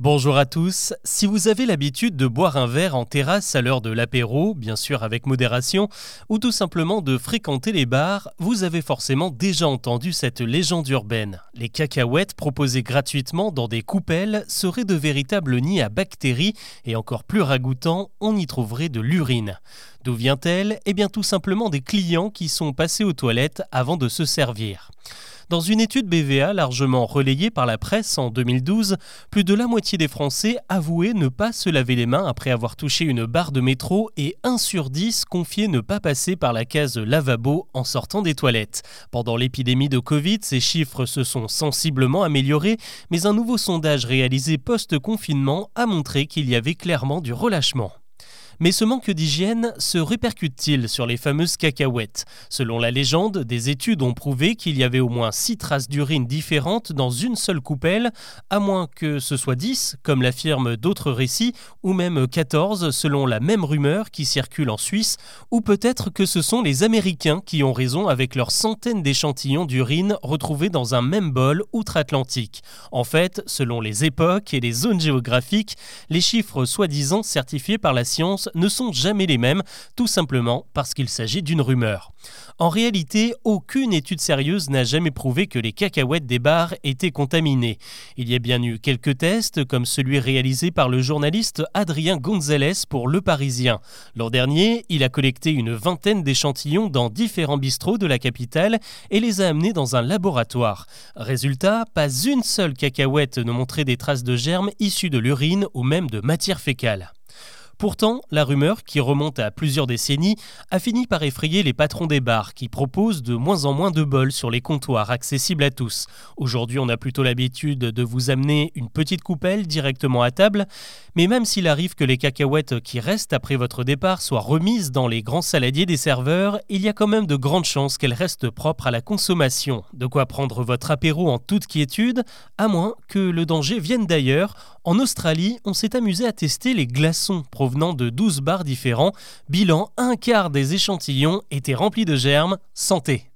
Bonjour à tous. Si vous avez l'habitude de boire un verre en terrasse à l'heure de l'apéro, bien sûr avec modération, ou tout simplement de fréquenter les bars, vous avez forcément déjà entendu cette légende urbaine. Les cacahuètes proposées gratuitement dans des coupelles seraient de véritables nids à bactéries et encore plus ragoûtants, on y trouverait de l'urine. D'où vient-elle? Eh bien tout simplement des clients qui sont passés aux toilettes avant de se servir. Dans une étude BVA largement relayée par la presse en 2012, plus de la moitié des Français avouaient ne pas se laver les mains après avoir touché une barre de métro et 1 sur 10 confiait ne pas passer par la case lavabo en sortant des toilettes. Pendant l'épidémie de Covid, ces chiffres se sont sensiblement améliorés, mais un nouveau sondage réalisé post-confinement a montré qu'il y avait clairement du relâchement. Mais ce manque d'hygiène se répercute-t-il sur les fameuses cacahuètes? Selon la légende, des études ont prouvé qu'il y avait au moins 6 traces d'urine différentes dans une seule coupelle, à moins que ce soit 10, comme l'affirment d'autres récits, ou même 14 selon la même rumeur qui circule en Suisse, ou peut-être que ce sont les Américains qui ont raison avec leurs centaines d'échantillons d'urine retrouvés dans un même bol outre-Atlantique. En fait, selon les époques et les zones géographiques, les chiffres soi-disant certifiés par la science ne sont jamais les mêmes, tout simplement parce qu'il s'agit d'une rumeur. En réalité, aucune étude sérieuse n'a jamais prouvé que les cacahuètes des bars étaient contaminées. Il y a bien eu quelques tests, comme celui réalisé par le journaliste Adrien Gonzalez pour Le Parisien. L'an dernier, il a collecté une vingtaine d'échantillons dans différents bistrots de la capitale et les a amenés dans un laboratoire. Résultat, pas une seule cacahuète ne montrait des traces de germes issus de l'urine ou même de matière fécale. Pourtant, la rumeur, qui remonte à plusieurs décennies, a fini par effrayer les patrons des bars qui proposent de moins en moins de bols sur les comptoirs accessibles à tous. Aujourd'hui, on a plutôt l'habitude de vous amener une petite coupelle directement à table, mais même s'il arrive que les cacahuètes qui restent après votre départ soient remises dans les grands saladiers des serveurs, il y a quand même de grandes chances qu'elles restent propres à la consommation. De quoi prendre votre apéro en toute quiétude, à moins que le danger vienne d'ailleurs. En Australie, on s'est amusé à tester les glaçons de 12 bars différents. Bilan, un quart des échantillons étaient remplis de germes. Santé